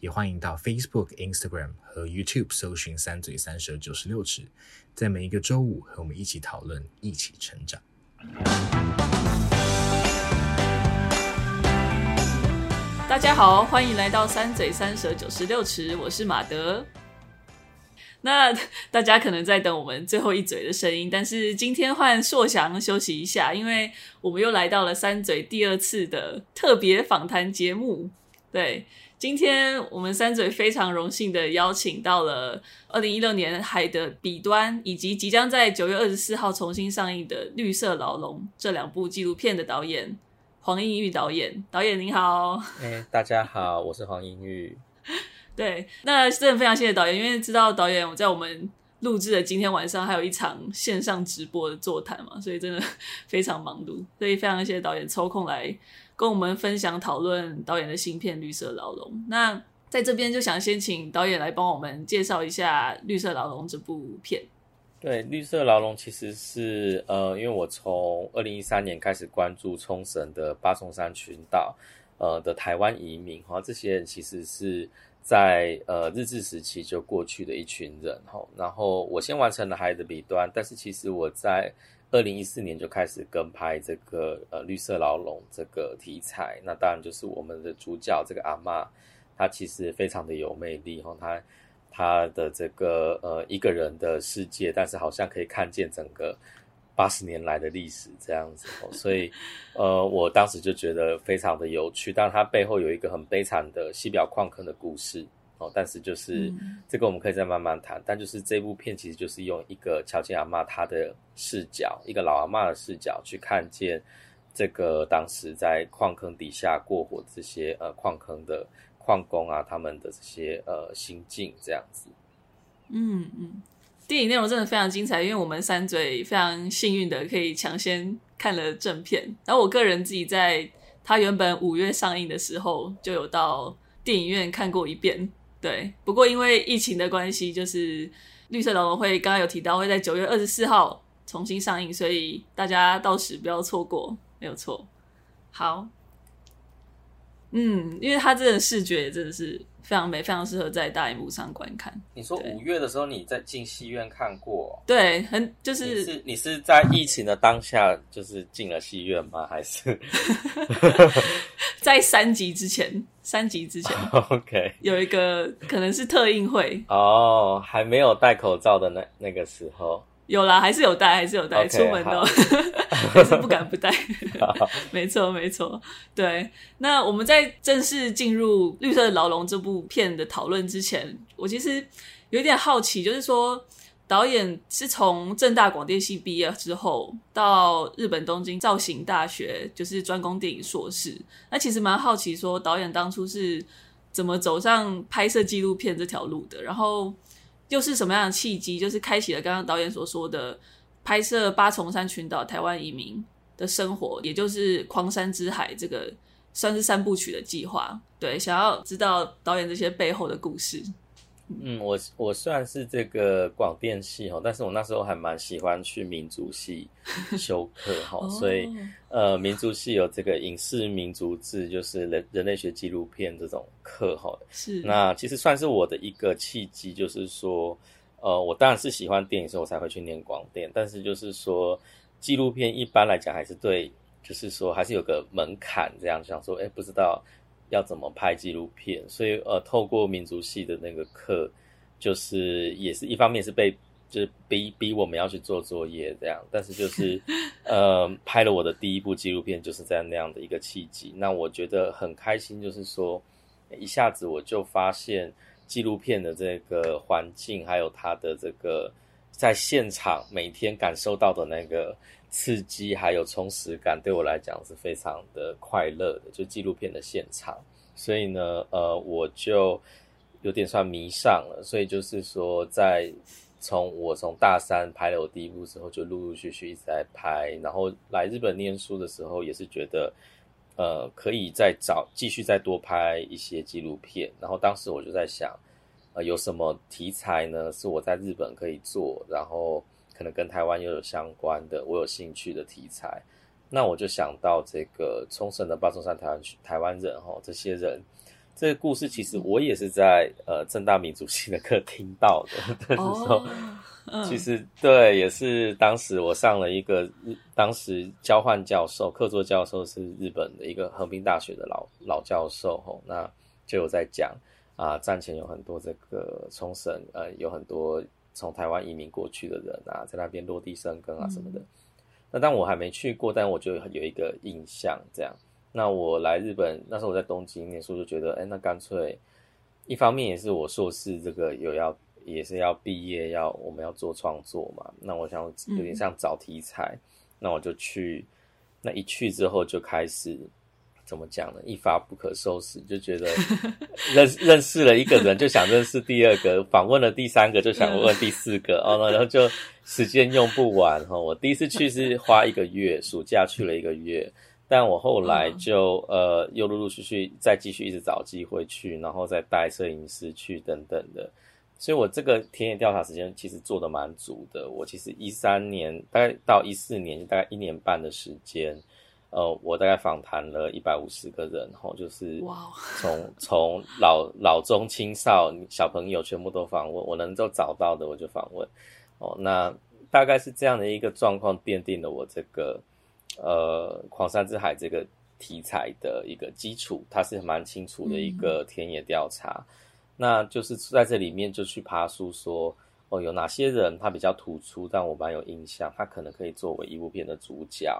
也欢迎到 Facebook、Instagram 和 YouTube 搜寻“三嘴三舌九十六尺”，在每一个周五和我们一起讨论，一起成长。大家好，欢迎来到“三嘴三舌九十六尺”，我是马德。那大家可能在等我们最后一嘴的声音，但是今天换硕翔休息一下，因为我们又来到了三嘴第二次的特别访谈节目，对。今天我们三嘴非常荣幸的邀请到了二零一六年《海的彼端》以及即将在九月二十四号重新上映的《绿色牢笼》这两部纪录片的导演黄英玉导演。导演您好，哎、欸，大家好，我是黄英玉。对，那真的非常谢谢导演，因为知道导演我在我们录制的今天晚上还有一场线上直播的座谈嘛，所以真的非常忙碌，所以非常谢谢导演抽空来。跟我们分享讨论导演的新片《绿色牢笼》。那在这边就想先请导演来帮我们介绍一下《绿色牢笼》这部片。对，《绿色牢笼》其实是呃，因为我从二零一三年开始关注冲绳的八重山群岛呃的台湾移民哈，这些人其实是在呃日治时期就过去的一群人哈。然后我先完成了《海的彼端》，但是其实我在二零一四年就开始跟拍这个呃绿色牢笼这个题材，那当然就是我们的主角这个阿嬷，她其实非常的有魅力哈，她她的这个呃一个人的世界，但是好像可以看见整个八十年来的历史这样子，所以呃我当时就觉得非常的有趣，但它背后有一个很悲惨的西表矿坑的故事。哦，但是就是这个我们可以再慢慢谈。嗯、但就是这部片其实就是用一个乔金阿妈她的视角，一个老阿妈的视角去看见这个当时在矿坑底下过活这些呃矿坑的矿工啊，他们的这些呃心境这样子。嗯嗯，电影内容真的非常精彩，因为我们三嘴非常幸运的可以抢先看了正片。然后我个人自己在它原本五月上映的时候就有到电影院看过一遍。对，不过因为疫情的关系，就是绿色牢笼会刚刚有提到会在九月二十四号重新上映，所以大家到时不要错过，没有错。好，嗯，因为它这个视觉真的是非常美，非常适合在大荧幕上观看。你说五月的时候你在进戏院看过？对，很就是你是你是在疫情的当下就是进了戏院吗？还是 在三级之前？三级之前，OK，有一个可能是特映会哦，oh, 还没有戴口罩的那那个时候，有啦，还是有带，还是有带，okay, 出门都 还是不敢不带，没错没错，对。那我们在正式进入《绿色牢笼》这部片的讨论之前，我其实有点好奇，就是说。导演是从正大广电系毕业之后，到日本东京造型大学，就是专攻电影硕士。那其实蛮好奇，说导演当初是怎么走上拍摄纪录片这条路的？然后又是什么样的契机，就是开启了刚刚导演所说的拍摄八重山群岛台湾移民的生活，也就是《狂山之海》这个算是三部曲的计划。对，想要知道导演这些背后的故事。嗯，我我算是这个广电系哈，但是我那时候还蛮喜欢去民族系 修课哈，所以呃，民族系有这个影视民族志，就是人人类学纪录片这种课哈。是，那其实算是我的一个契机，就是说，呃，我当然是喜欢电影，所以我才会去念广电，但是就是说，纪录片一般来讲还是对，就是说还是有个门槛，这样想说，哎，不知道。要怎么拍纪录片？所以呃，透过民族系的那个课，就是也是一方面是被就是逼逼我们要去做作业这样，但是就是 呃，拍了我的第一部纪录片，就是在那样的一个契机。那我觉得很开心，就是说一下子我就发现纪录片的这个环境，还有它的这个在现场每天感受到的那个。刺激还有充实感，对我来讲是非常的快乐的，就纪录片的现场。所以呢，呃，我就有点算迷上了。所以就是说，在从我从大三拍了我第一部之后，就陆陆续续一直在拍。然后来日本念书的时候，也是觉得，呃，可以再找继续再多拍一些纪录片。然后当时我就在想，呃，有什么题材呢？是我在日本可以做，然后可能跟台湾又有相关的，我有兴趣的题材。那我就想到这个冲绳的八重山台湾台湾人哈，这些人。这个故事其实我也是在呃正大民主系的课听到的，但是说，其实对，也是当时我上了一个日，当时交换教授，客座教授是日本的一个横滨大学的老老教授吼，那就有在讲啊，战前有很多这个冲绳呃，有很多从台湾移民过去的人啊，在那边落地生根啊什么的。嗯、那但我还没去过，但我就有一个印象这样。那我来日本，那时候我在东京念书，就觉得，哎，那干脆，一方面也是我硕士这个有要，也是要毕业，要我们要做创作嘛。那我想有点像找题材，嗯、那我就去，那一去之后就开始，怎么讲呢？一发不可收拾，就觉得认认识了一个人，就想认识第二个，访问了第三个，就想问第四个，哦，然后就时间用不完哈。我第一次去是花一个月，暑假去了一个月。但我后来就呃又陆陆续续再继续一直找机会去，然后再带摄影师去等等的，所以我这个田野调查时间其实做得蛮足的。我其实一三年大概到一四年大概一年半的时间，呃，我大概访谈了一百五十个人，吼，就是从 从老老中青少小朋友全部都访问，我能够找到的我就访问，哦，那大概是这样的一个状况奠定了我这个。呃，狂山之海这个题材的一个基础，它是蛮清楚的一个田野调查。嗯、那就是在这里面就去爬梳说，哦，有哪些人他比较突出，但我蛮有印象，他可能可以作为一部片的主角。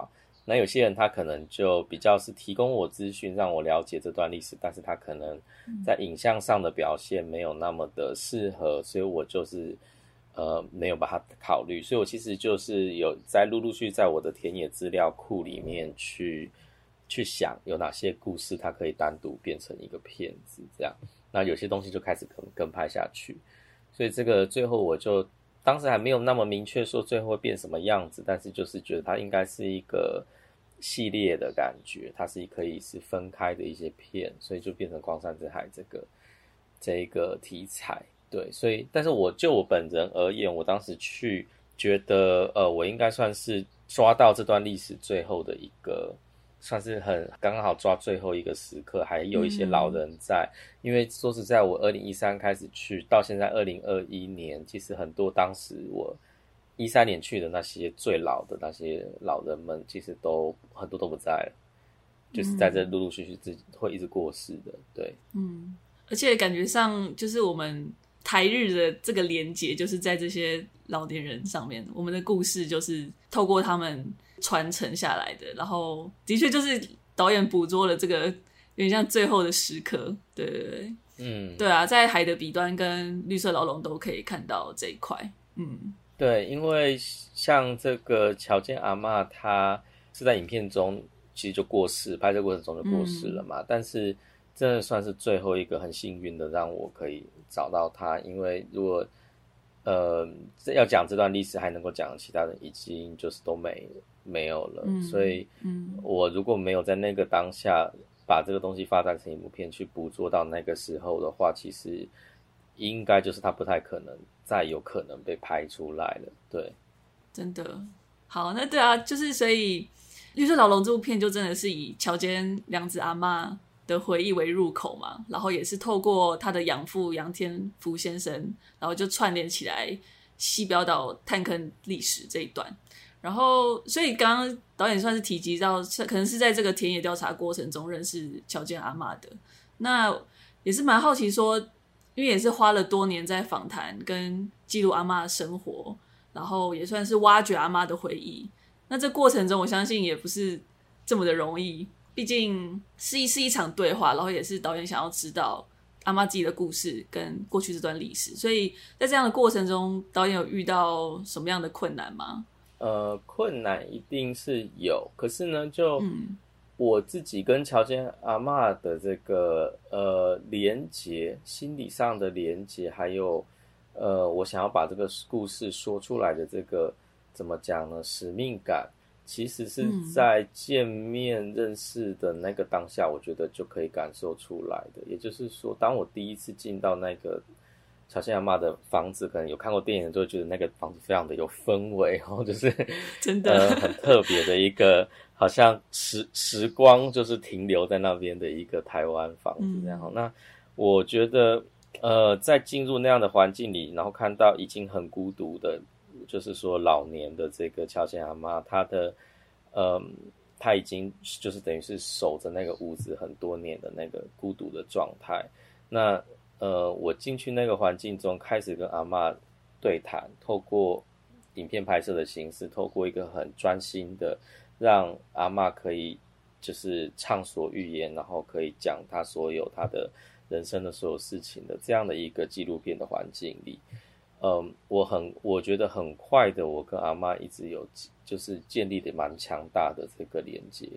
那有些人他可能就比较是提供我资讯，让我了解这段历史，但是他可能在影像上的表现没有那么的适合，所以我就是。呃，没有把它考虑，所以我其实就是有在陆陆续续在我的田野资料库里面去去想有哪些故事，它可以单独变成一个片子，这样，那有些东西就开始跟跟拍下去，所以这个最后我就当时还没有那么明确说最后会变什么样子，但是就是觉得它应该是一个系列的感觉，它是可以是分开的一些片，所以就变成光山之海这个这一个题材。对，所以，但是我就我本人而言，我当时去觉得，呃，我应该算是抓到这段历史最后的一个，算是很刚刚好抓最后一个时刻，还有一些老人在。因为说实在，我二零一三开始去，到现在二零二一年，其实很多当时我一三年去的那些最老的那些老人们，其实都很多都不在了，就是在这陆陆续续自己会一直过世的。对，嗯，而且感觉上就是我们。台日的这个连结，就是在这些老年人上面，我们的故事就是透过他们传承下来的。然后，的确就是导演捕捉了这个有点像最后的时刻，对对对，嗯，对啊，在海的彼端跟绿色牢笼都可以看到这一块，嗯，对，因为像这个乔建阿嬷，她是在影片中其实就过世，拍摄过程中就过世了嘛，嗯、但是。真的算是最后一个很幸运的，让我可以找到她。因为如果呃要讲这段历史还能够讲，其他人已经就是都没没有了。嗯、所以，我如果没有在那个当下把这个东西发展成一部片去捕捉到那个时候的话，其实应该就是他不太可能再有可能被拍出来了。对，真的好，那对啊，就是所以《绿色牢笼》这部片就真的是以桥间凉子阿妈的回忆为入口嘛，然后也是透过他的养父杨天福先生，然后就串联起来西表岛探坑历史这一段。然后，所以刚刚导演算是提及到，可能是在这个田野调查过程中认识桥间阿嬷的。那也是蛮好奇说，因为也是花了多年在访谈跟记录阿妈的生活，然后也算是挖掘阿妈的回忆。那这过程中，我相信也不是这么的容易。毕竟是一是一场对话，然后也是导演想要知道阿妈自己的故事跟过去这段历史，所以在这样的过程中，导演有遇到什么样的困难吗？呃，困难一定是有，可是呢，就我自己跟乔迁阿嬷的这个呃连接，心理上的连接，还有呃，我想要把这个故事说出来的这个怎么讲呢？使命感，其实是在见面认识的那个当下，我觉得就可以感受出来的。也就是说，当我第一次进到那个乔迁阿妈的房子，可能有看过电影，就会觉得那个房子非常的有氛围，然 后就是真的、呃、很特别的一个，好像时时光就是停留在那边的一个台湾房子这样。嗯、那我觉得，呃，在进入那样的环境里，然后看到已经很孤独的，就是说老年的这个乔迁阿妈，她的，呃，她已经就是等于是守着那个屋子很多年的那个孤独的状态，那。呃，我进去那个环境中，开始跟阿嬷对谈，透过影片拍摄的形式，透过一个很专心的，让阿嬷可以就是畅所欲言，然后可以讲她所有她的人生的所有事情的这样的一个纪录片的环境里，嗯，我很我觉得很快的，我跟阿嬷一直有就是建立的蛮强大的这个连接，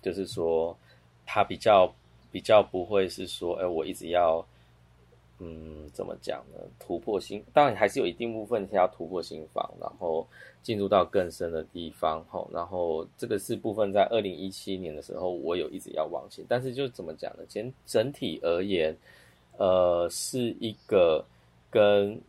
就是说她比较比较不会是说，哎，我一直要。嗯，怎么讲呢？突破心，当然还是有一定部分是要突破心房，然后进入到更深的地方。吼，然后这个是部分在二零一七年的时候，我有一直要往前，但是就怎么讲呢？整整体而言，呃，是一个跟。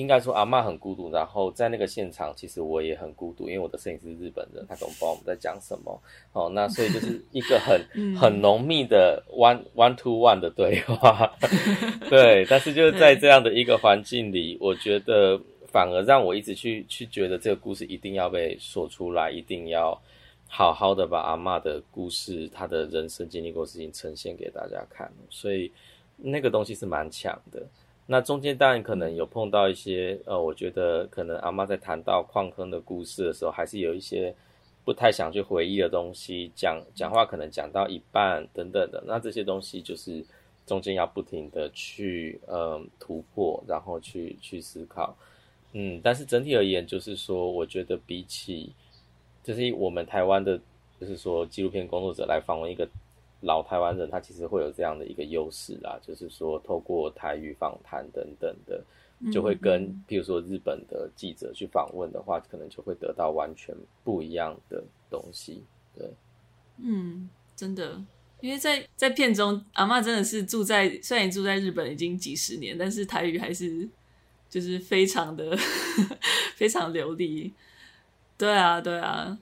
应该说阿嬷很孤独，然后在那个现场，其实我也很孤独，因为我的摄影师是日本人，他根本不知道我们在讲什么。哦，那所以就是一个很 很浓密的 one one to one 的对话，对。但是就是在这样的一个环境里，我觉得反而让我一直去去觉得这个故事一定要被说出来，一定要好好的把阿嬷的故事、她的人生经历过事情呈现给大家看。所以那个东西是蛮强的。那中间当然可能有碰到一些，呃，我觉得可能阿妈在谈到矿坑的故事的时候，还是有一些不太想去回忆的东西，讲讲话可能讲到一半等等的，那这些东西就是中间要不停的去呃突破，然后去去思考，嗯，但是整体而言，就是说，我觉得比起就是我们台湾的，就是说纪录片工作者来访问一个。老台湾人他其实会有这样的一个优势啦，就是说透过台语访谈等等的，就会跟譬如说日本的记者去访问的话，可能就会得到完全不一样的东西。对，嗯，真的，因为在在片中，阿妈真的是住在虽然住在日本已经几十年，但是台语还是就是非常的 非常流利。对啊，对啊，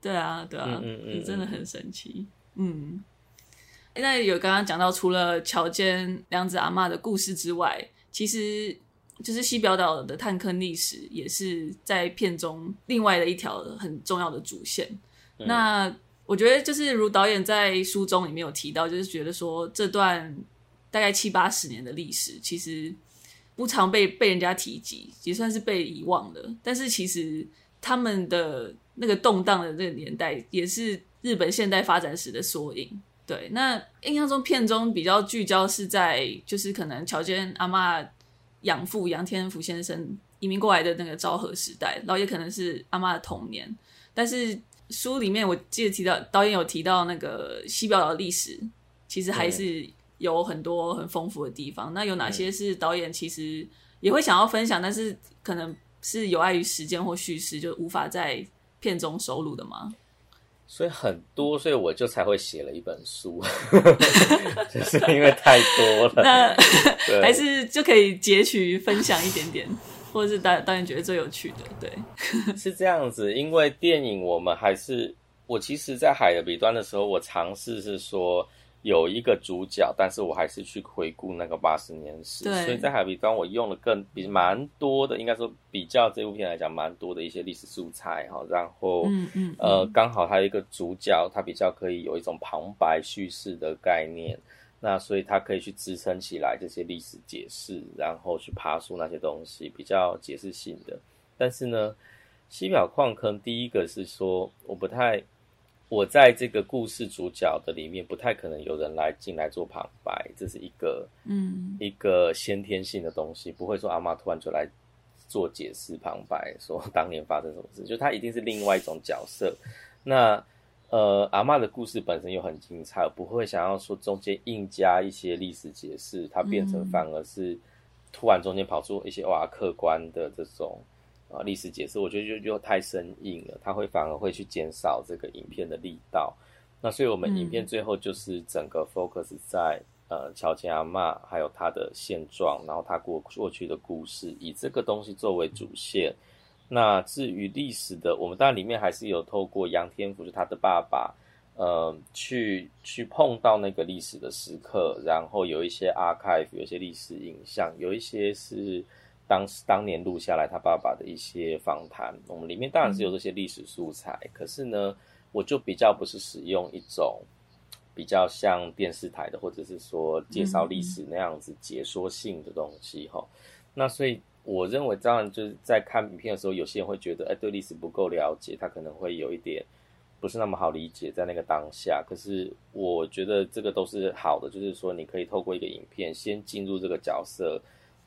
对啊，对啊，嗯嗯，真的很神奇。嗯，那有刚刚讲到，除了乔间凉子阿妈的故事之外，其实就是西表岛的探坑历史，也是在片中另外的一条很重要的主线。嗯、那我觉得，就是如导演在书中里面有提到，就是觉得说这段大概七八十年的历史，其实不常被被人家提及，也算是被遗忘的。但是其实他们的那个动荡的那个年代，也是。日本现代发展史的缩影。对，那印象中片中比较聚焦是在，就是可能乔娟阿妈养父杨天福先生移民过来的那个昭和时代，然后也可能是阿妈的童年。但是书里面我记得提到导演有提到那个西表岛的历史，其实还是有很多很丰富的地方。那有哪些是导演其实也会想要分享，但是可能是有碍于时间或叙事，就无法在片中收录的吗？所以很多，所以我就才会写了一本书，就是因为太多了。那 还是就可以截取分享一点点，或者是导导演觉得最有趣的，对，是这样子。因为电影，我们还是我其实，在海的彼端的时候，我尝试是说。有一个主角，但是我还是去回顾那个八十年史，所以在海比端我用了更比蛮多的，应该说比较这部片来讲蛮多的一些历史素材哈，然后嗯嗯呃刚好还有一个主角，他比较可以有一种旁白叙事的概念，那所以它可以去支撑起来这些历史解释，然后去爬梳那些东西比较解释性的。但是呢，西表矿坑第一个是说我不太。我在这个故事主角的里面，不太可能有人来进来做旁白，这是一个嗯一个先天性的东西，不会说阿嬷突然就来做解释旁白，说当年发生什么事，就他一定是另外一种角色。那呃，阿嬷的故事本身又很精彩，不会想要说中间硬加一些历史解释，它变成反而是突然中间跑出一些哇客观的这种啊历史解释，我觉得就就太生硬了，它会反而会去减少这个影片的力道。那所以我们影片最后就是整个 focus 在、嗯、呃乔间阿嬷还有他的现状，然后他过过去的故事，以这个东西作为主线。那至于历史的，我们当然里面还是有透过杨天福，就他的爸爸。呃，去去碰到那个历史的时刻，然后有一些 archive，有一些历史影像，有一些是当时当年录下来他爸爸的一些访谈。我们里面当然是有这些历史素材，嗯、可是呢，我就比较不是使用一种比较像电视台的，或者是说介绍历史那样子解说性的东西哈、嗯。那所以我认为，当然就是在看影片的时候，有些人会觉得，哎，对历史不够了解，他可能会有一点。不是那么好理解，在那个当下，可是我觉得这个都是好的，就是说你可以透过一个影片，先进入这个角色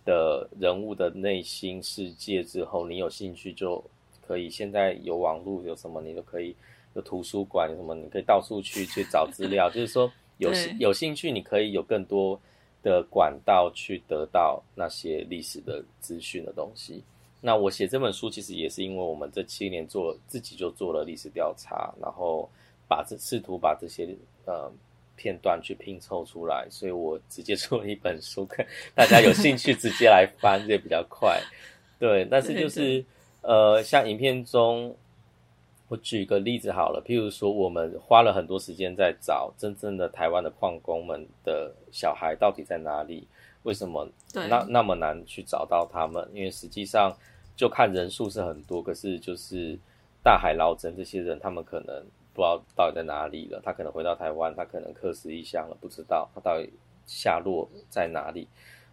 的人物的内心世界之后，你有兴趣就可以。现在有网络，有什么你都可以，有图书馆，有什么你可以到处去去找资料。就是说有有兴趣，你可以有更多的管道去得到那些历史的资讯的东西。那我写这本书其实也是因为我们这七年做自己就做了历史调查，然后把这试图把这些呃片段去拼凑出来，所以我直接出了一本书，看 大家有兴趣直接来翻这也比较快。对，但是就是呃，像影片中，我举个例子好了，譬如说我们花了很多时间在找真正的台湾的矿工们的小孩到底在哪里。为什么那那么难去找到他们？因为实际上就看人数是很多，可是就是大海捞针，这些人他们可能不知道到底在哪里了。他可能回到台湾，他可能客死异乡了，不知道他到底下落在哪里。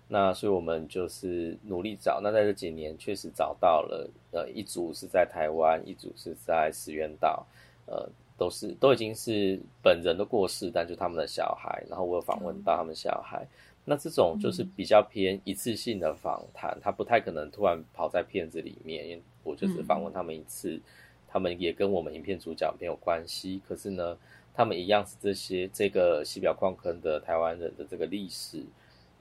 那所以我们就是努力找。那在这几年确实找到了，呃，一组是在台湾，一组是在石原岛，呃，都是都已经是本人的过世，但就他们的小孩。然后我有访问到他们小孩。那这种就是比较偏一次性的访谈，他不太可能突然跑在片子里面，因为我就是访问他们一次，他们也跟我们影片主角没有关系。可是呢，他们一样是这些这个西表矿坑的台湾人的这个历史，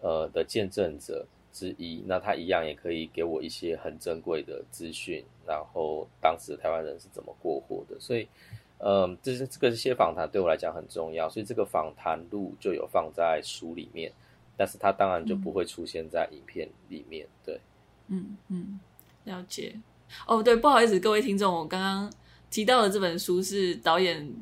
呃的见证者之一。那他一样也可以给我一些很珍贵的资讯，然后当时台湾人是怎么过活的。所以，嗯，这是这个这些访谈对我来讲很重要，所以这个访谈录就有放在书里面。但是它当然就不会出现在影片里面，对，嗯嗯，了解。哦，对，不好意思，各位听众，我刚刚提到的这本书是导演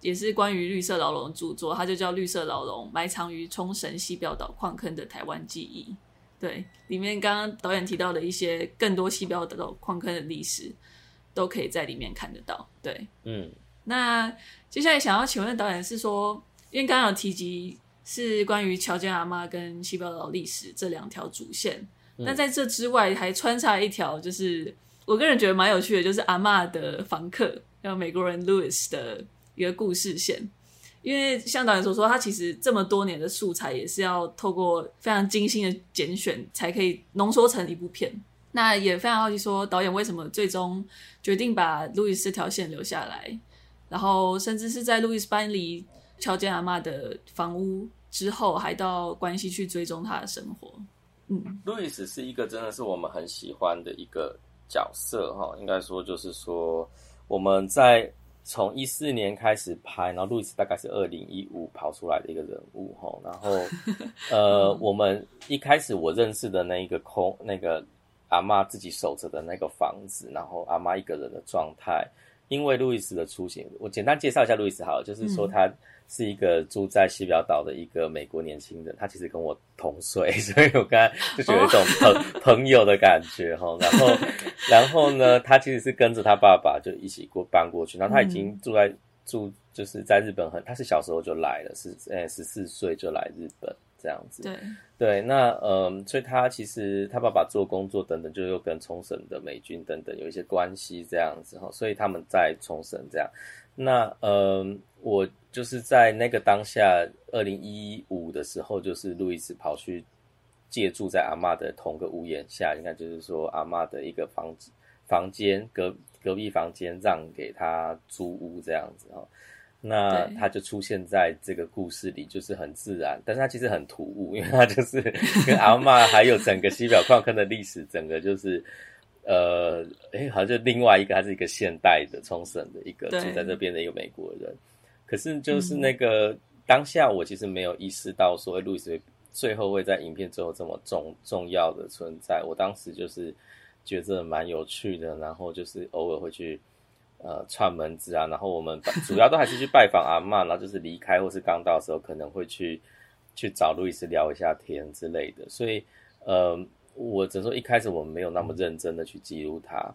也是关于绿色牢笼的著作，它就叫《绿色牢笼：埋藏于冲绳西表岛矿坑的台湾记忆》。对，里面刚刚导演提到的一些更多西表岛矿坑的历史，都可以在里面看得到。对，嗯。那接下来想要请问导演是说，因为刚刚有提及。是关于乔间阿妈跟西表岛历史这两条主线，那、嗯、在这之外还穿插一条，就是我个人觉得蛮有趣的，就是阿嬷的房客，还有美国人 Louis 的一个故事线。因为像导演所说，他其实这么多年的素材也是要透过非常精心的拣选，才可以浓缩成一部片。那也非常好奇，说导演为什么最终决定把 Louis 这条线留下来，然后甚至是在 Louis 搬离乔间阿嬷的房屋。之后还到关系去追踪他的生活。嗯，路易斯是一个真的是我们很喜欢的一个角色哈，应该说就是说我们在从一四年开始拍，然后路易斯大概是二零一五跑出来的一个人物哈，然后 呃，我们一开始我认识的那一个空那个阿妈自己守着的那个房子，然后阿妈一个人的状态，因为路易斯的出行，我简单介绍一下路易斯好了，就是说他。是一个住在西表岛的一个美国年轻人，他其实跟我同岁，所以我刚才就觉得有一种朋朋友的感觉哈。然后，然后呢，他其实是跟着他爸爸就一起过搬过去，然后他已经住在住就是在日本很，他是小时候就来了，是呃十四岁就来日本这样子。对对，那嗯，所以他其实他爸爸做工作等等，就又跟冲绳的美军等等有一些关系这样子哈，所以他们在冲绳这样。那嗯，我。就是在那个当下，二零一五的时候，就是路易斯跑去借住在阿嬷的同个屋檐下，应该就是说阿嬷的一个房子房间隔隔壁房间让给他租屋这样子哈。那他就出现在这个故事里，就是很自然，但是他其实很突兀，因为他就是 跟阿嬷还有整个西表矿坑的历史，整个就是呃，哎，好像就另外一个，他是一个现代的冲绳的一个住在这边的一个美国人，可是就是那个、嗯、当下我其实没有意识到说路易斯最后会在影片最后这么重重要的存在，我当时就是觉得蛮有趣的，然后就是偶尔会去。呃，串门子啊，然后我们主要都还是去拜访阿嬷，然后就是离开或是刚到的时候，可能会去去找路易斯聊一下天之类的。所以，呃，我只能说一开始我们没有那么认真的去记录他，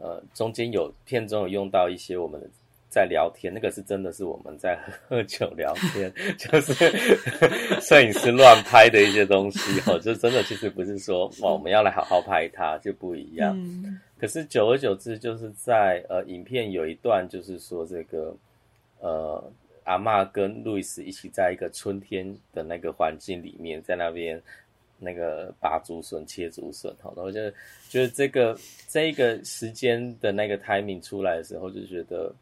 呃，中间有片中有用到一些我们的在聊天，那个是真的是我们在喝酒聊天，就是 摄影师乱拍的一些东西哦，就真的其实不是说哇我们要来好好拍它就不一样。嗯可是久而久之，就是在呃，影片有一段，就是说这个呃，阿嬷跟路易斯一起在一个春天的那个环境里面，在那边那个拔竹笋、切竹笋，好，然后就觉得这个这一个时间的那个 timing 出来的时候，就觉得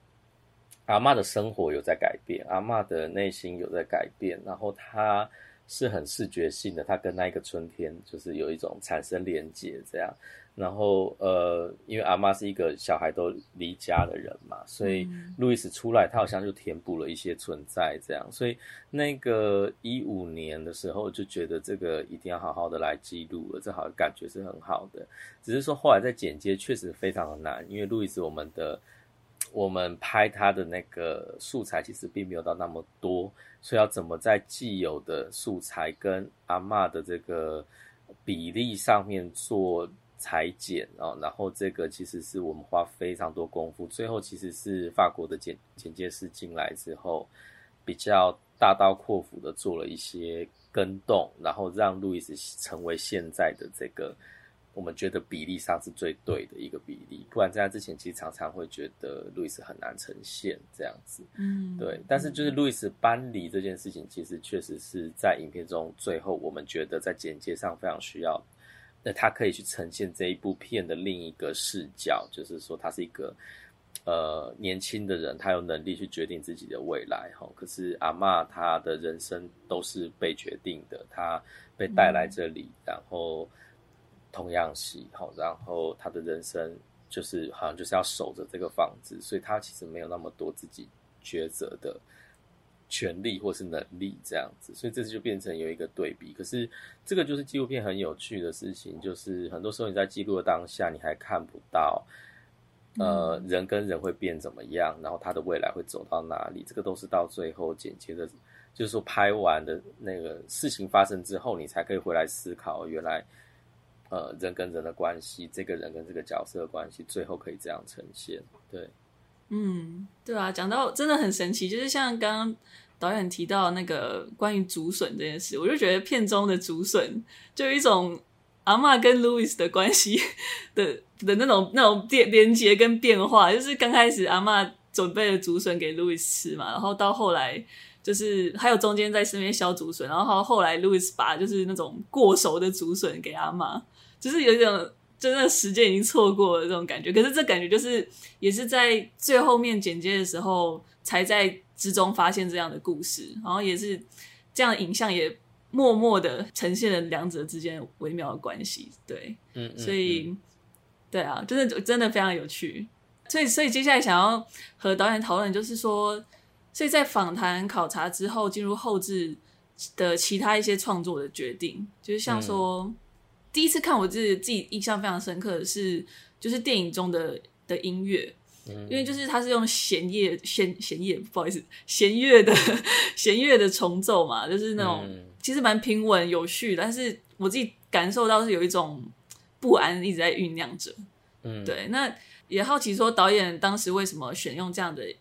阿嬷的生活有在改变，阿嬷的内心有在改变，然后她是很视觉性的，她跟那个春天就是有一种产生连接，这样。然后，呃，因为阿嬷是一个小孩都离家的人嘛，所以路易斯出来，他好像就填补了一些存在，这样。所以那个一五年的时候，就觉得这个一定要好好的来记录了，这好像感觉是很好的。只是说后来在剪接确实非常的难，因为路易斯我们的我们拍他的那个素材其实并没有到那么多，所以要怎么在既有的素材跟阿嬷的这个比例上面做。裁剪哦，然后这个其实是我们花非常多功夫，最后其实是法国的剪剪接师进来之后，比较大刀阔斧的做了一些更动，然后让路易斯成为现在的这个我们觉得比例上是最对的一个比例，不然在他之前其实常常会觉得路易斯很难呈现这样子，嗯，对，但是就是路易斯搬离这件事情，其实确实是在影片中最后我们觉得在剪接上非常需要。那他可以去呈现这一部片的另一个视角，就是说他是一个呃年轻的人，他有能力去决定自己的未来哈。可是阿嬷她的人生都是被决定的，她被带来这里，然后童养媳好，然后他的人生就是好像就是要守着这个房子，所以他其实没有那么多自己抉择的。权利或是能力这样子，所以这次就变成有一个对比。可是这个就是纪录片很有趣的事情，就是很多时候你在记录的当下，你还看不到，呃，人跟人会变怎么样，然后他的未来会走到哪里。这个都是到最后剪接的，就是说拍完的那个事情发生之后，你才可以回来思考，原来呃人跟人的关系，这个人跟这个角色的关系，最后可以这样呈现。对，嗯，对啊，讲到真的很神奇，就是像刚刚。导演提到那个关于竹笋这件事，我就觉得片中的竹笋就有一种阿嬷跟路易斯的关系的的那种那种连连接跟变化，就是刚开始阿嬷准备了竹笋给路易斯吃嘛，然后到后来就是还有中间在身边削竹笋，然后后来路易斯把就是那种过熟的竹笋给阿嬷，就是有一种真的时间已经错过了这种感觉，可是这感觉就是也是在最后面剪接的时候才在。之中发现这样的故事，然后也是这样的影像，也默默的呈现了两者之间微妙的关系。对，嗯，嗯，嗯，所以，对啊，真的真的非常有趣。所以，所以接下来想要和导演讨论，就是说，所以在访谈考察之后，进入后置的其他一些创作的决定，就是像说，嗯、第一次看我自己自己印象非常深刻的是，就是电影中的的音乐。因为就是它是用弦乐弦弦乐，不好意思，弦乐的 弦乐的重奏嘛，就是那种、嗯、其实蛮平稳有序，但是我自己感受到是有一种不安一直在酝酿着。嗯，对，那也好奇说导演当时为什么选用这样的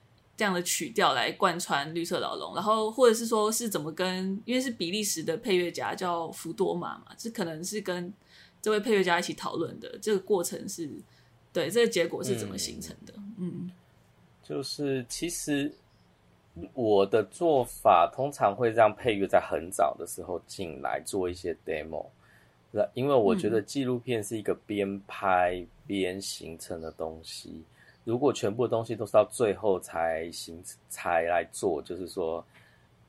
这样的曲调来贯穿《绿色牢笼》，然后或者是说是怎么跟因为是比利时的配乐家叫福多玛嘛，这可能是跟这位配乐家一起讨论的，这个过程是。对，这个结果是怎么形成的？嗯，嗯，就是其实我的做法通常会让配乐在很早的时候进来做一些 demo，因为我觉得纪录片是一个边拍边形成的东西，如果全部的东西都是到最后才行才来做，就是说，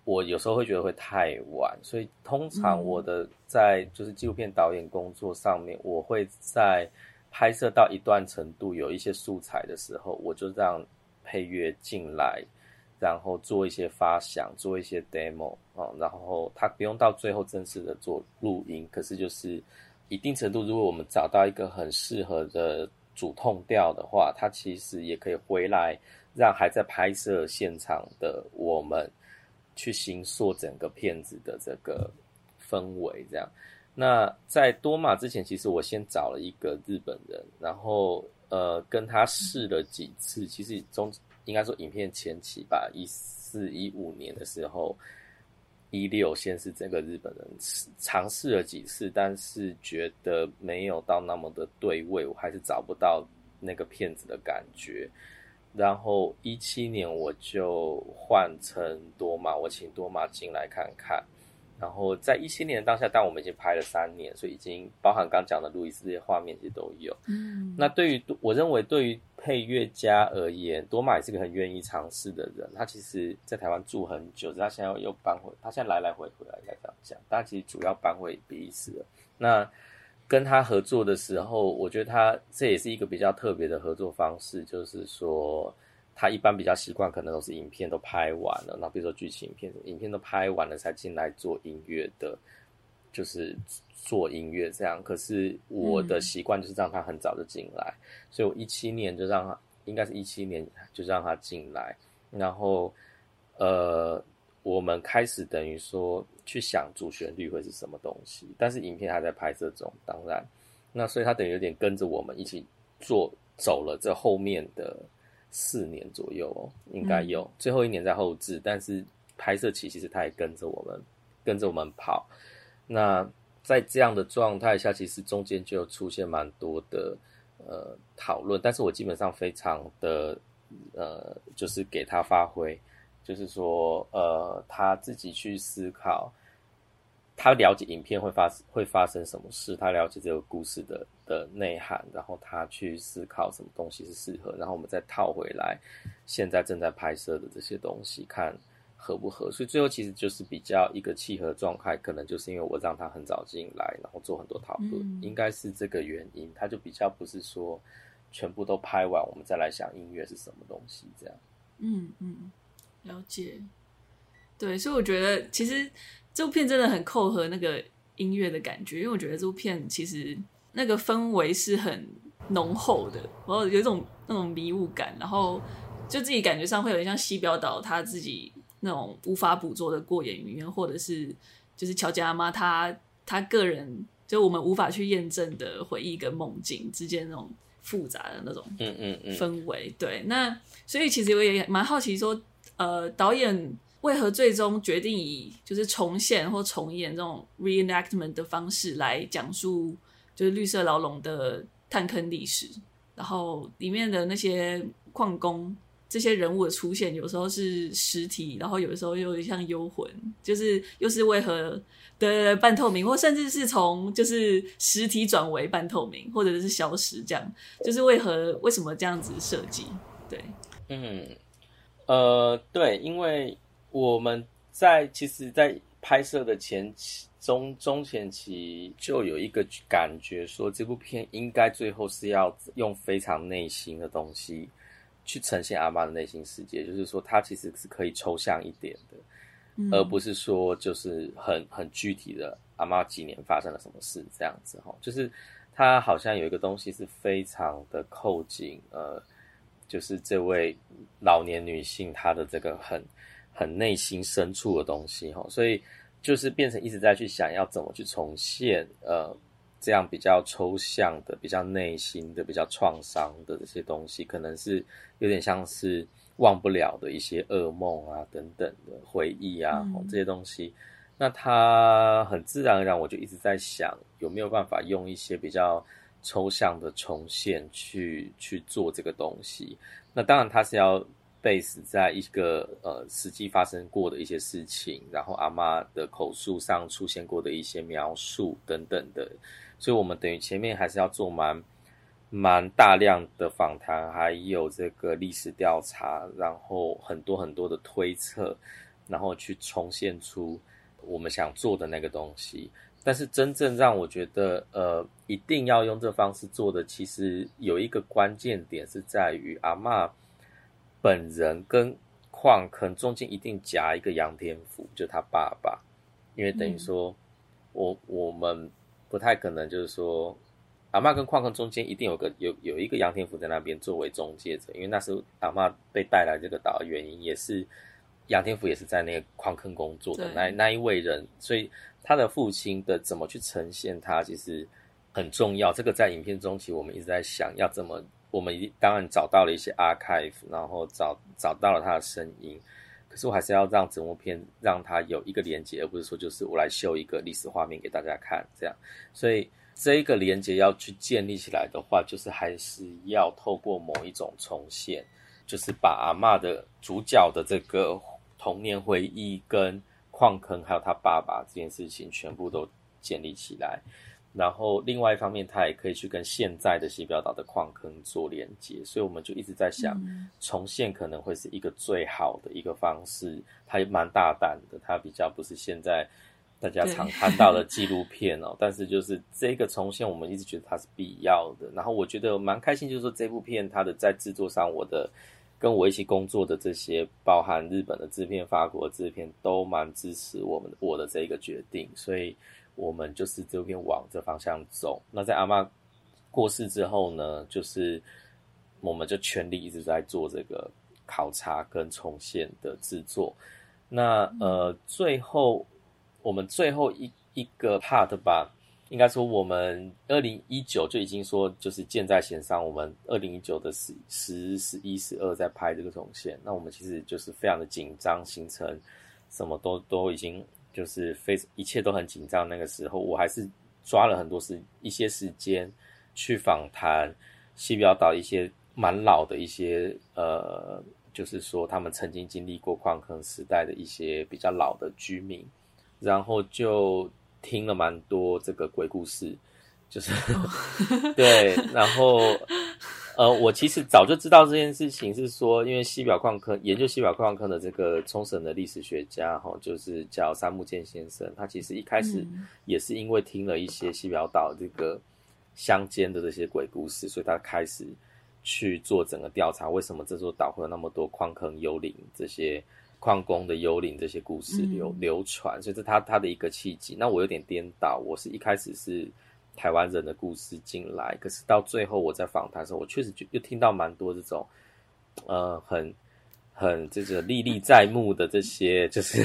我有时候会觉得会太晚。所以通常我的在就是纪录片导演工作上面，我会在拍摄到一段程度，有一些素材的时候，我就让配乐进来，然后做一些发想，做一些 demo 啊，然后他不用到最后正式的做录音，可是就是一定程度，如果我们找到一个很适合的。主痛调的话，它其实也可以回来，让还在拍摄现场的我们去形塑整个片子的这个氛围。这样，那在多玛之前，其实我先找了一个日本人，然后呃跟他试了几次。其实中应该说影片前期吧，一四一五年的时候。一六先是这个日本人尝试了几次，但是觉得没有到那么的对位，我还是找不到那个骗子的感觉。然后一七年我就换成多玛，我请多玛进来看看。然后在一七年的当下，但我们已经拍了三年，所以已经包含刚讲的路易斯这些画面其实都有。嗯，那对于我认为对于配乐家而言，多玛也是个很愿意尝试的人。他其实在台湾住很久，他现在又搬回，他现在来来回回来应该这样讲，但其实主要搬回比利时了。那跟他合作的时候，我觉得他这也是一个比较特别的合作方式，就是说。他一般比较习惯，可能都是影片都拍完了，那比如说剧情片，影片都拍完了才进来做音乐的，就是做音乐这样。可是我的习惯就是让他很早就进来，所以我一七年就让他，应该是一七年就让他进来，然后呃，我们开始等于说去想主旋律会是什么东西，但是影片还在拍摄中，当然，那所以他等于有点跟着我们一起做走了这后面的。四年左右哦，应该有、嗯、最后一年在后置，但是拍摄期其实他也跟着我们，跟着我们跑。那在这样的状态下，其实中间就有出现蛮多的呃讨论，但是我基本上非常的呃，就是给他发挥，就是说呃他自己去思考。他了解影片会发会发生什么事，他了解这个故事的的内涵，然后他去思考什么东西是适合，然后我们再套回来，现在正在拍摄的这些东西，看合不合。所以最后其实就是比较一个契合状态，可能就是因为我让他很早进来，然后做很多讨论，嗯、应该是这个原因。他就比较不是说全部都拍完，我们再来想音乐是什么东西这样。嗯嗯，了解。对，所以我觉得其实。这部片真的很扣合那个音乐的感觉，因为我觉得这部片其实那个氛围是很浓厚的，然后有一种那种迷雾感，然后就自己感觉上会有点像西表岛他自己那种无法捕捉的过眼云烟，或者是就是乔家阿妈他他个人就我们无法去验证的回忆跟梦境之间那种复杂的那种嗯嗯嗯氛围。对，那所以其实我也蛮好奇说，呃，导演。为何最终决定以就是重现或重演这种 reenactment 的方式来讲述就是绿色牢笼的探坑历史？然后里面的那些矿工这些人物的出现，有时候是实体，然后有时候又像幽魂，就是又是为何的半透明，或甚至是从就是实体转为半透明，或者是消失这样，就是为何为什么这样子设计？对，嗯，呃，对，因为。我们在其实，在拍摄的前期、中中前期就有一个感觉，说这部片应该最后是要用非常内心的东西去呈现阿妈的内心世界，就是说，它其实是可以抽象一点的，嗯、而不是说就是很很具体的阿妈几年发生了什么事这样子哈。就是它好像有一个东西是非常的扣紧，呃，就是这位老年女性她的这个很。很内心深处的东西哈，所以就是变成一直在去想要怎么去重现呃这样比较抽象的、比较内心的、比较创伤的这些东西，可能是有点像是忘不了的一些噩梦啊等等的回忆啊、嗯、这些东西。那他很自然而然，我就一直在想有没有办法用一些比较抽象的重现去去做这个东西。那当然他是要。Base 在一个呃实际发生过的一些事情，然后阿妈的口述上出现过的一些描述等等的，所以我们等于前面还是要做蛮蛮大量的访谈，还有这个历史调查，然后很多很多的推测，然后去重现出我们想做的那个东西。但是真正让我觉得，呃，一定要用这方式做的，其实有一个关键点是在于阿嬷本人跟矿坑中间一定夹一个杨天福，就他爸爸，因为等于说，嗯、我我们不太可能就是说，阿嬷跟矿坑中间一定有个有有一个杨天福在那边作为中介者，因为那时候阿嬷被带来这个岛的原因，也是杨天福也是在那个矿坑工作的那那一位人，所以。他的父亲的怎么去呈现他，其实很重要。这个在影片中其实，我们一直在想要怎么。我们当然找到了一些 archive，然后找找到了他的声音。可是我还是要让整部片让他有一个连接，而不是说就是我来秀一个历史画面给大家看这样。所以这一个连接要去建立起来的话，就是还是要透过某一种重现，就是把阿嬷的主角的这个童年回忆跟。矿坑还有他爸爸这件事情全部都建立起来，然后另外一方面，它也可以去跟现在的西表岛的矿坑做连接，所以我们就一直在想，重现可能会是一个最好的一个方式。它也蛮大胆的，它比较不是现在大家常看到的纪录片哦，但是就是这个重现，我们一直觉得它是必要的。然后我觉得蛮开心，就是说这部片它的在制作上，我的。跟我一起工作的这些，包含日本的制片、法国的制片，都蛮支持我们我的这个决定，所以我们就是这边往这方向走。那在阿妈过世之后呢，就是我们就全力一直在做这个考察跟重现的制作。那呃，最后我们最后一一个 part 吧。应该说，我们二零一九就已经说，就是箭在弦上。我们二零一九的十、十、十一、十二在拍这个重现，那我们其实就是非常的紧张，行程什么都都已经就是非一切都很紧张。那个时候，我还是抓了很多时一些时间去访谈西表岛一些蛮老的一些呃，就是说他们曾经经历过矿坑时代的一些比较老的居民，然后就。听了蛮多这个鬼故事，就是 对，然后呃，我其实早就知道这件事情，是说因为西表矿坑研究西表矿坑的这个冲绳的历史学家哈，就是叫三木健先生，他其实一开始也是因为听了一些西表岛这个乡间的这些鬼故事，所以他开始去做整个调查，为什么这座岛会有那么多矿坑幽灵这些。矿工的幽灵这些故事流流传，所以这是他他的一个契机。那我有点颠倒，我是一开始是台湾人的故事进来，可是到最后我在访谈的时候，我确实就又听到蛮多这种，呃，很很这个历历在目的这些，就是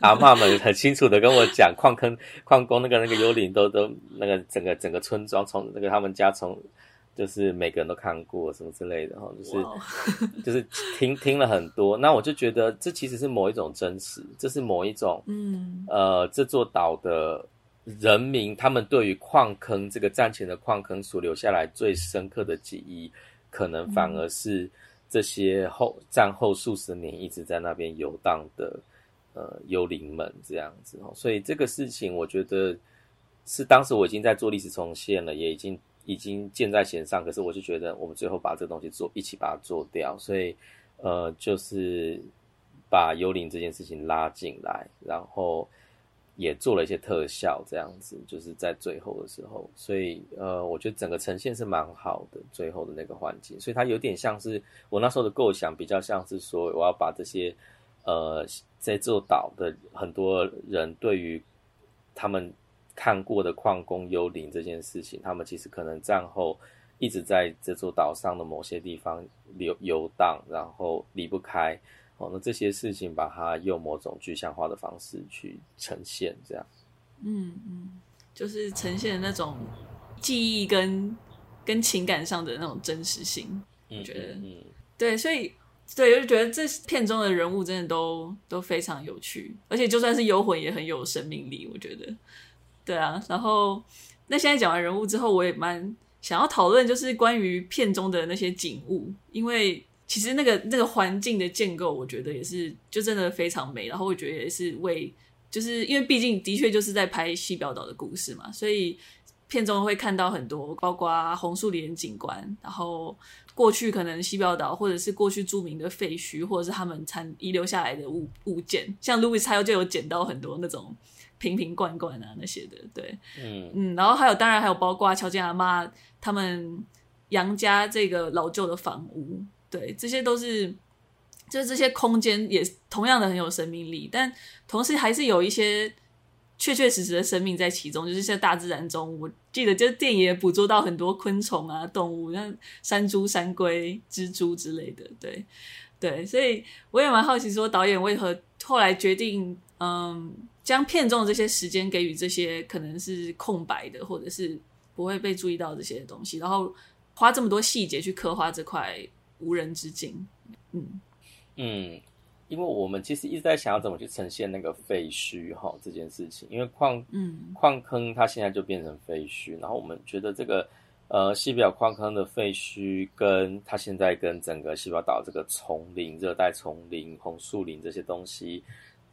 阿嬷们很清楚的跟我讲，矿坑矿工那个那个幽灵都都那个整个整个村庄从那个他们家从。就是每个人都看过什么之类的哈，就是. 就是听听了很多，那我就觉得这其实是某一种真实，这是某一种嗯呃这座岛的人民他们对于矿坑这个战前的矿坑所留下来最深刻的记忆，可能反而是这些后战后数十年一直在那边游荡的呃幽灵们这样子哦，所以这个事情我觉得是当时我已经在做历史重现了，也已经。已经箭在弦上，可是我就觉得我们最后把这个东西做一起把它做掉，所以呃，就是把幽灵这件事情拉进来，然后也做了一些特效，这样子就是在最后的时候，所以呃，我觉得整个呈现是蛮好的，最后的那个环境，所以它有点像是我那时候的构想，比较像是说我要把这些呃在这座岛的很多人对于他们。看过的矿工幽灵这件事情，他们其实可能战后一直在这座岛上的某些地方游游荡，然后离不开。哦，那这些事情把它用某种具象化的方式去呈现，这样。嗯嗯，就是呈现那种记忆跟跟情感上的那种真实性。我觉得，嗯，对，所以对，我就觉得这片中的人物真的都都非常有趣，而且就算是幽魂也很有生命力，我觉得。对啊，然后那现在讲完人物之后，我也蛮想要讨论，就是关于片中的那些景物，因为其实那个那个环境的建构，我觉得也是就真的非常美。然后我觉得也是为，就是因为毕竟的确就是在拍西表岛的故事嘛，所以片中会看到很多，包括红树林景观，然后过去可能西表岛或者是过去著名的废墟，或者是他们残遗留下来的物物件，像 Louis 他就有捡到很多那种瓶瓶罐罐啊那些的，对，嗯嗯，然后还有当然还有包括乔建阿妈他们杨家这个老旧的房屋，对，这些都是。就是这些空间也同样的很有生命力，但同时还是有一些确确实实的生命在其中。就是在大自然中，我记得就是电影也捕捉到很多昆虫啊、动物，像山猪、山龟、蜘蛛之类的。对，对，所以我也蛮好奇，说导演为何后来决定，嗯，将片中的这些时间给予这些可能是空白的，或者是不会被注意到这些东西，然后花这么多细节去刻画这块无人之境。嗯。嗯，因为我们其实一直在想要怎么去呈现那个废墟哈这件事情，因为矿嗯矿坑它现在就变成废墟，然后我们觉得这个呃西表矿坑的废墟跟它现在跟整个西表岛这个丛林、热带丛林、红树林这些东西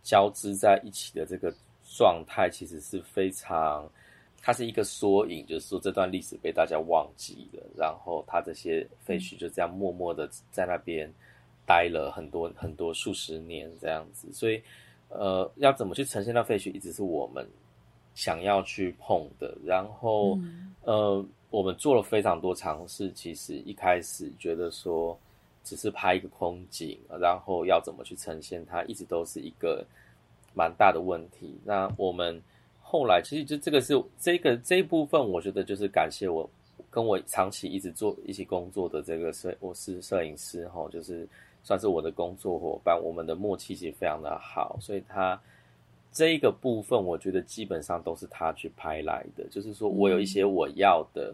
交织在一起的这个状态，其实是非常，它是一个缩影，就是说这段历史被大家忘记了，然后它这些废墟就这样默默的在那边。待了很多很多数十年这样子，所以呃，要怎么去呈现到废墟，一直是我们想要去碰的。然后、嗯、呃，我们做了非常多尝试。其实一开始觉得说，只是拍一个空景，然后要怎么去呈现它，一直都是一个蛮大的问题。那我们后来其实就这个是这个这一部分，我觉得就是感谢我跟我长期一直做一起工作的这个摄，我是摄影师哈，就是。算是我的工作伙伴，我们的默契其实非常的好，所以他这一个部分，我觉得基本上都是他去拍来的。就是说我有一些我要的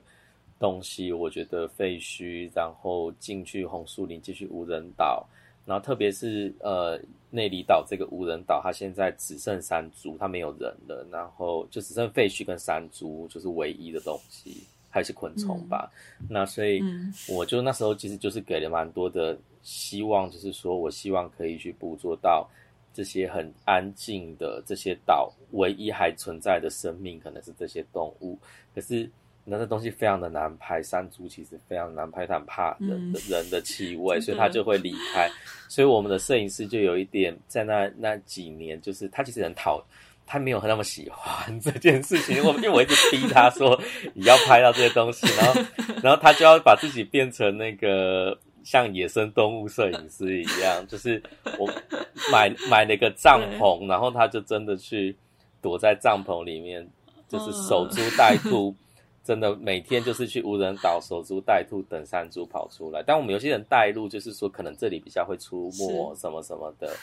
东西，我觉得废墟，然后进去红树林，进去无人岛，然后特别是呃内里岛这个无人岛，它现在只剩山猪，它没有人了，然后就只剩废墟跟山猪，就是唯一的东西，还是昆虫吧。嗯、那所以我就那时候其实就是给了蛮多的。希望就是说，我希望可以去捕捉到这些很安静的这些岛，唯一还存在的生命可能是这些动物。可是那这东西非常的难拍，山猪其实非常难拍，它很怕人的、嗯、人的气味，所以它就会离开。所以我们的摄影师就有一点在那那几年，就是他其实很讨，他没有那么喜欢 这件事情。我因为我一直逼他说你要拍到这些东西，然后然后他就要把自己变成那个。像野生动物摄影师一样，就是我买买了一个帐篷，然后他就真的去躲在帐篷里面，就是守株待兔，真的每天就是去无人岛守株待兔，等山猪跑出来。但我们有些人带路，就是说可能这里比较会出没什么什么的，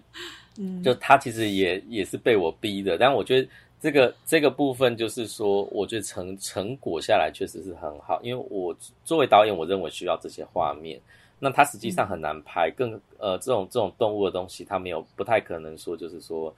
嗯就他其实也也是被我逼的，但我觉得。这个这个部分就是说，我觉得成成果下来确实是很好，因为我作为导演，我认为需要这些画面。那它实际上很难拍，更呃这种这种动物的东西，它没有不太可能说就是说，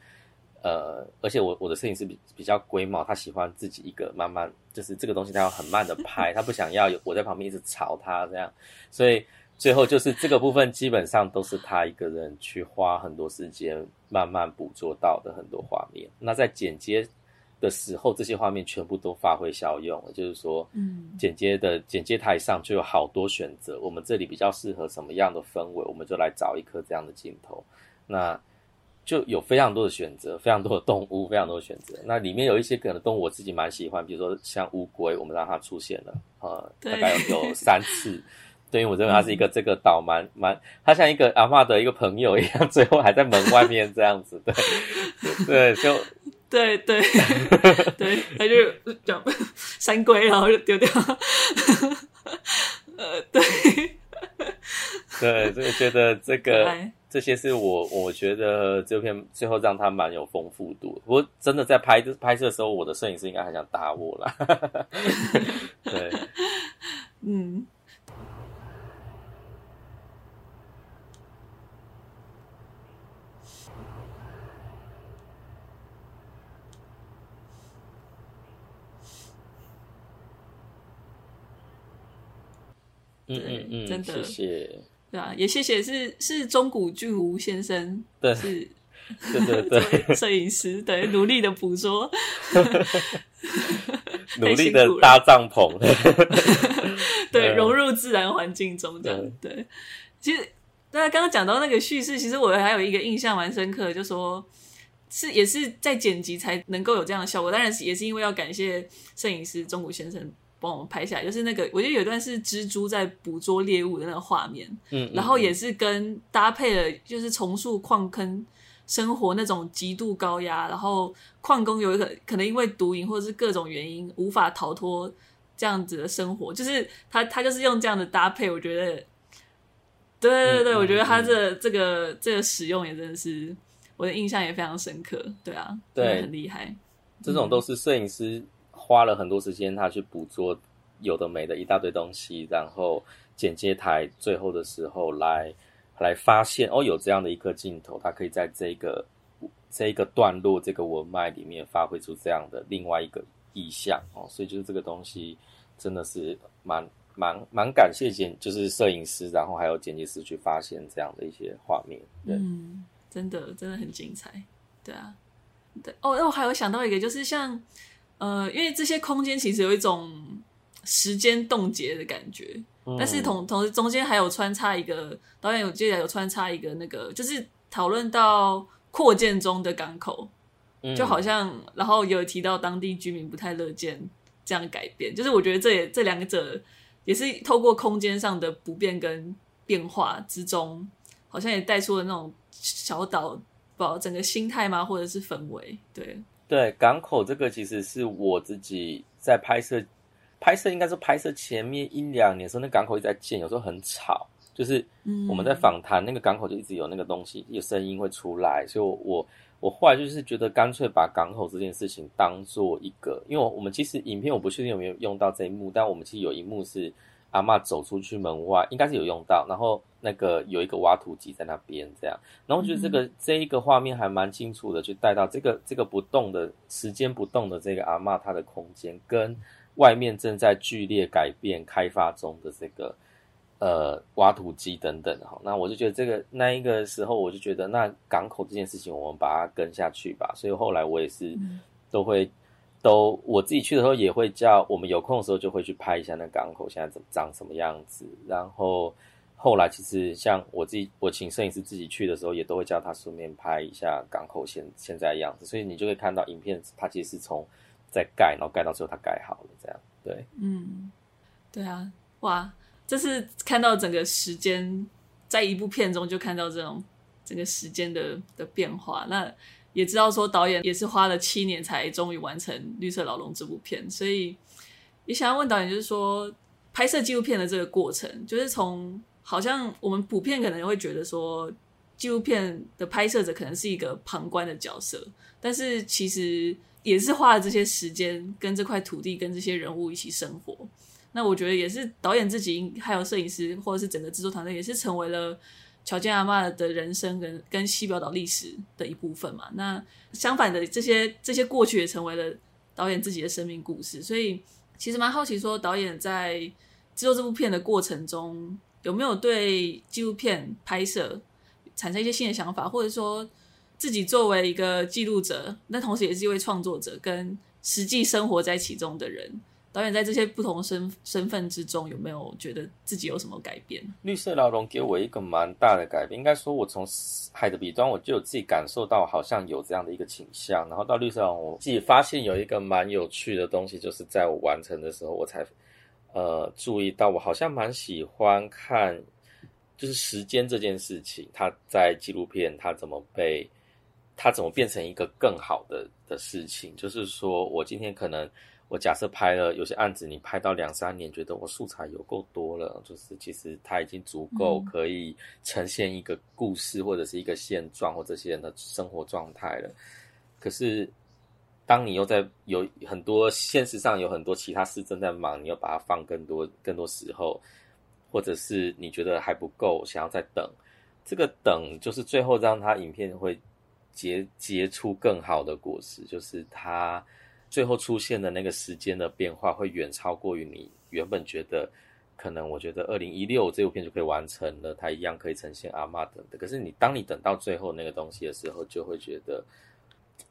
呃，而且我我的摄影师比比较龟毛，他喜欢自己一个慢慢，就是这个东西他要很慢的拍，他不想要有我在旁边一直吵他这样，所以最后就是这个部分基本上都是他一个人去花很多时间慢慢捕捉到的很多画面。那在剪接的时候，这些画面全部都发挥效用了，就是说，嗯，剪接的剪接台上就有好多选择。我们这里比较适合什么样的氛围，我们就来找一颗这样的镜头。那就有非常多的选择，非常多的动物，非常多的选择。那里面有一些可能动物我自己蛮喜欢，比如说像乌龟，我们让它出现了，呃，大概有有三次。对，因为我认为它是一个这个岛蛮蛮，它像一个阿嬷的一个朋友一样，最后还在门外面这样子。对，对，就。对对 对，他就讲山龟，然后就丢掉。呃，对，对，所以觉得这个这些是我我觉得这片最后让它蛮有丰富度。不过真的在拍拍摄的时候，我的摄影师应该还想打我啦。对，嗯。嗯嗯嗯，真的谢谢，对啊，也谢谢是是中古巨无先生，对，是对对 对，摄影师对努力的捕捉，努力的搭帐篷，对，融入自然环境中这样。对，其实大家刚刚讲到那个叙事，其实我还有一个印象蛮深刻的，就说是也是在剪辑才能够有这样的效果。当然也是因为要感谢摄影师中谷先生。帮我们拍下来，就是那个，我觉得有一段是蜘蛛在捕捉猎物的那个画面，嗯，嗯，然后也是跟搭配了，就是重塑矿坑生活那种极度高压，然后矿工有一个可能因为毒瘾或者是各种原因无法逃脱这样子的生活，就是他他就是用这样的搭配，我觉得，对对对，嗯，我觉得他这个，这个这个使用也真的是我的印象也非常深刻，对啊，对，很厉害，这种都是摄影师。花了很多时间，他去捕捉有的没的一大堆东西，然后剪接台最后的时候来来发现哦，有这样的一颗镜头，它可以在这个这个段落这个文脉里面发挥出这样的另外一个意象哦，所以就是这个东西真的是蛮蛮蛮感谢剪就是摄影师，然后还有剪辑师去发现这样的一些画面，对，嗯，真的真的很精彩，对啊，对哦，那我还有想到一个，就是像。呃，因为这些空间其实有一种时间冻结的感觉，嗯、但是同同时中间还有穿插一个导演有记得有穿插一个那个，就是讨论到扩建中的港口，嗯、就好像然后有提到当地居民不太乐见这样改变，就是我觉得这也这两者也是透过空间上的不变跟变化之中，好像也带出了那种小岛不整个心态吗，或者是氛围，对。对，港口这个其实是我自己在拍摄，拍摄应该是拍摄前面一两年的时候，那港口一直在建，有时候很吵，就是我们在访谈，那个港口就一直有那个东西，有声音会出来，所以我，我我后来就是觉得干脆把港口这件事情当做一个，因为我们其实影片我不确定有没有用到这一幕，但我们其实有一幕是。阿嬷走出去门外，应该是有用到。然后那个有一个挖土机在那边，这样。然后我觉得这个、嗯、这一个画面还蛮清楚的，就带到这个这个不动的时间不动的这个阿嬷她的空间，跟外面正在剧烈改变开发中的这个呃挖土机等等。哈，那我就觉得这个那一个时候，我就觉得那港口这件事情，我们把它跟下去吧。所以后来我也是都会。都我自己去的时候也会叫我们有空的时候就会去拍一下那港口现在怎么长什么样子，然后后来其实像我自己我请摄影师自己去的时候也都会叫他顺便拍一下港口现现在的样子，所以你就会看到影片它其实是从在盖然后盖到最后它盖好了这样，对，嗯，对啊，哇，这是看到整个时间在一部片中就看到这种整个时间的的变化那。也知道说导演也是花了七年才终于完成《绿色牢笼》这部片，所以也想要问导演，就是说拍摄纪录片的这个过程，就是从好像我们普遍可能会觉得说纪录片的拍摄者可能是一个旁观的角色，但是其实也是花了这些时间跟这块土地跟这些人物一起生活。那我觉得也是导演自己还有摄影师或者是整个制作团队也是成为了。桥建阿嬷的人生跟跟西表岛历史的一部分嘛，那相反的这些这些过去也成为了导演自己的生命故事，所以其实蛮好奇说导演在制作这部片的过程中有没有对纪录片拍摄产生一些新的想法，或者说自己作为一个记录者，那同时也是一位创作者，跟实际生活在其中的人。导演在这些不同身身份之中，有没有觉得自己有什么改变？绿色牢笼给我一个蛮大的改变，应该说，我从海的彼端我就有自己感受到，好像有这样的一个倾向。然后到绿色牢笼，我自己发现有一个蛮有趣的东西，就是在我完成的时候，我才呃注意到，我好像蛮喜欢看，就是时间这件事情，它在纪录片它怎么被，它怎么变成一个更好的的事情。就是说我今天可能。我假设拍了有些案子，你拍到两三年，觉得我素材有够多了，就是其实它已经足够可以呈现一个故事或者是一个现状或这些人的生活状态了。可是，当你又在有很多现实上有很多其他事正在忙，你又把它放更多更多时候，或者是你觉得还不够，想要再等，这个等就是最后让它影片会结结出更好的果实，就是它。最后出现的那个时间的变化，会远超过于你原本觉得可能我觉得二零一六这部片就可以完成了，它一样可以呈现阿嬷等的。可是你当你等到最后那个东西的时候，就会觉得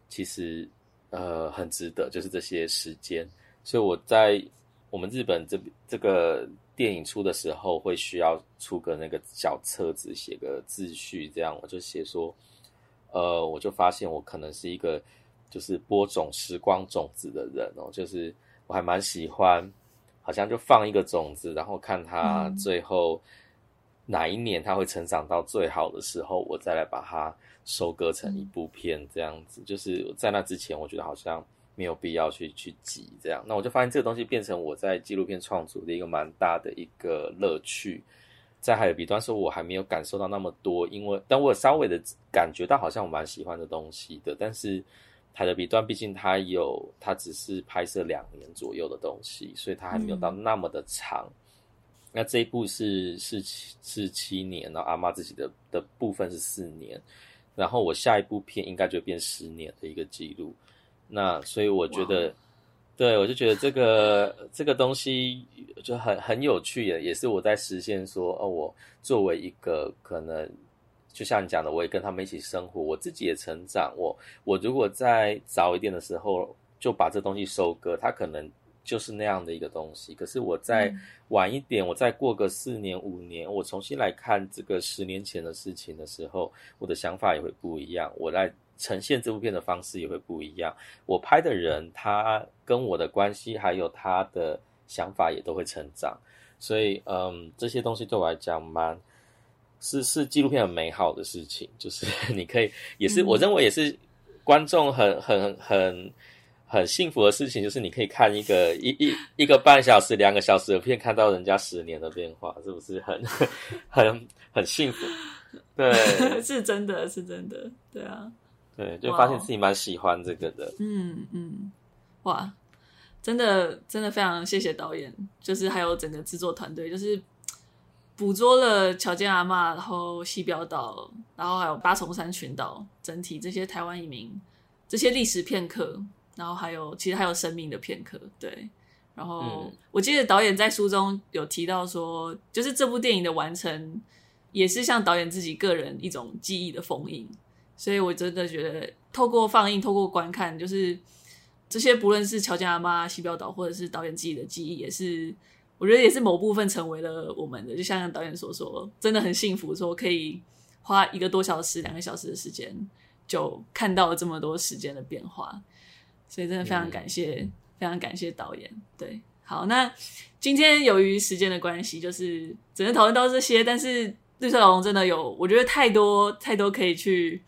其实呃很值得，就是这些时间。所以我在我们日本这这个电影出的时候，会需要出个那个小册子，写个自序，这样我就写说，呃，我就发现我可能是一个就是播种时光种子的人哦，就是我还蛮喜欢。好像就放一个种子，然后看它最后哪一年它会成长到最好的时候，我再来把它收割成一部片这样子。就是在那之前，我觉得好像没有必要去去挤这样。那我就发现这个东西变成我在纪录片创作的一个蛮大的一个乐趣。在海的彼端，说我还没有感受到那么多，因为但我稍微的感觉到好像我蛮喜欢的东西的，但是。海的彼端，毕竟它有，它只是拍摄两年左右的东西，所以它还没有到那么的长。嗯、那这一部是是七是七年，然后阿妈自己的的部分是四年，然后我下一部片应该就变十年的一个记录。那所以我觉得，对我就觉得这个这个东西就很很有趣的，也是我在实现说，哦，我作为一个可能。就像你讲的，我也跟他们一起生活，我自己也成长。我我如果在早一点的时候就把这东西收割，它可能就是那样的一个东西。可是我再晚一点，我再过个四年五年，我重新来看这个十年前的事情的时候，我的想法也会不一样。我来呈现这部片的方式也会不一样。我拍的人，他跟我的关系，还有他的想法也都会成长。所以，嗯，这些东西对我来讲蛮。是是纪录片很美好的事情，就是 你可以，也是我认为也是观众很很很很幸福的事情，就是你可以看一个 一一一个半小时、两个小时的片，看到人家十年的变化，是不是很 很很幸福？对，是真的是真的，对啊，对，就发现自己蛮喜欢这个的，嗯嗯，哇，真的真的非常谢谢导演，就是还有整个制作团队，就是。捕捉了乔建阿妈，然后西表岛，然后还有八重山群岛，整体这些台湾移民，这些历史片刻，然后还有其实还有生命的片刻，对。然后、嗯、我记得导演在书中有提到说，就是这部电影的完成，也是像导演自己个人一种记忆的封印。所以我真的觉得，透过放映，透过观看，就是这些不论是乔家阿妈、西表岛，或者是导演自己的记忆，也是。我觉得也是某部分成为了我们的，就像导演所说，真的很幸福，说可以花一个多小时、两个小时的时间，就看到了这么多时间的变化，所以真的非常感谢，嗯、非常感谢导演。对，好，那今天由于时间的关系，就是只能讨论到这些，但是绿色老龙真的有，我觉得太多太多可以去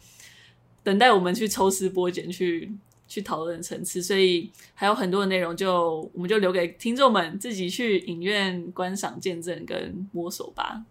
等待我们去抽丝剥茧去。去讨论层次，所以还有很多的内容就，就我们就留给听众们自己去影院观赏、见证跟摸索吧。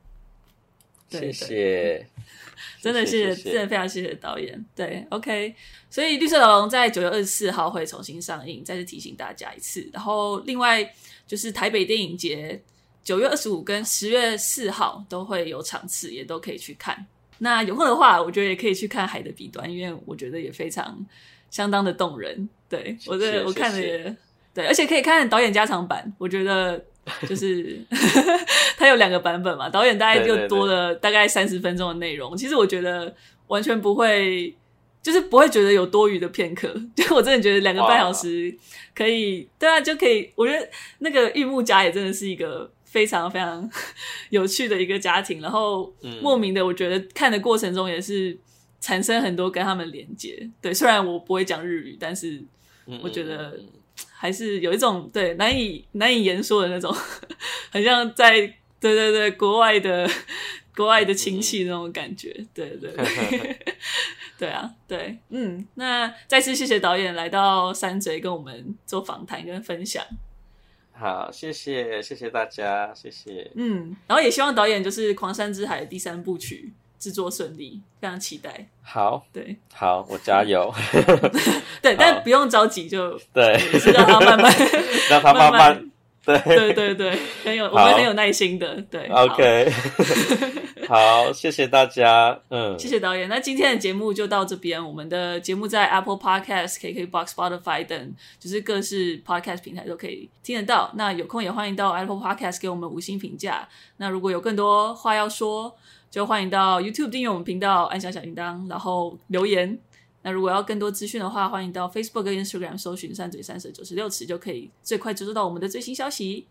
对谢谢，真的谢谢，真的非常谢谢导演。对，OK，所以《绿色老龙》在九月二十四号会重新上映，再次提醒大家一次。然后另外就是台北电影节九月二十五跟十月四号都会有场次，也都可以去看。那有空的话，我觉得也可以去看《海的彼端》，因为我觉得也非常。相当的动人，对，我这我看了也对，而且可以看导演加长版，我觉得就是 它有两个版本嘛，导演大概就多了大概三十分钟的内容，其实我觉得完全不会，就是不会觉得有多余的片刻，就我真的觉得两个半小时可以，对啊，就可以，我觉得那个玉木家也真的是一个非常非常 有趣的一个家庭，然后莫名的，我觉得看的过程中也是。产生很多跟他们连接，对，虽然我不会讲日语，但是我觉得还是有一种对难以难以言说的那种，很像在对对对国外的 国外的亲戚那种感觉，对对对，对啊，对，嗯，那再次谢谢导演来到山嘴跟我们做访谈跟分享，好，谢谢谢谢大家，谢谢，嗯，然后也希望导演就是《狂山之海》第三部曲。制作顺利，非常期待。好，对，好，我加油。对，但不用着急，就对，是 让他慢慢，让他慢慢，对对对对，很有我们很有耐心的，对。OK，好，谢谢大家，嗯，谢谢导演。那今天的节目就到这边，我们的节目在 Apple Podcast、KKBox、Spotify 等就是各式 Podcast 平台都可以听得到。那有空也欢迎到 Apple Podcast 给我们五星评价。那如果有更多话要说，就欢迎到 YouTube 订阅我们频道，按下小铃铛，然后留言。那如果要更多资讯的话，欢迎到 Facebook 跟 Instagram 搜寻“三嘴三舌九十六尺”，就可以最快接收到我们的最新消息。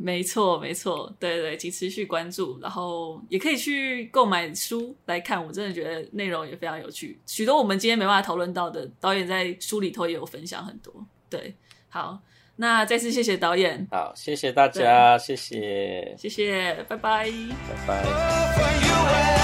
没错，没错，对对对，请持续关注，然后也可以去购买书来看。我真的觉得内容也非常有趣，许多我们今天没办法讨论到的，导演在书里头也有分享很多。对，好，那再次谢谢导演，好，谢谢大家，谢谢，谢谢，拜拜，拜拜。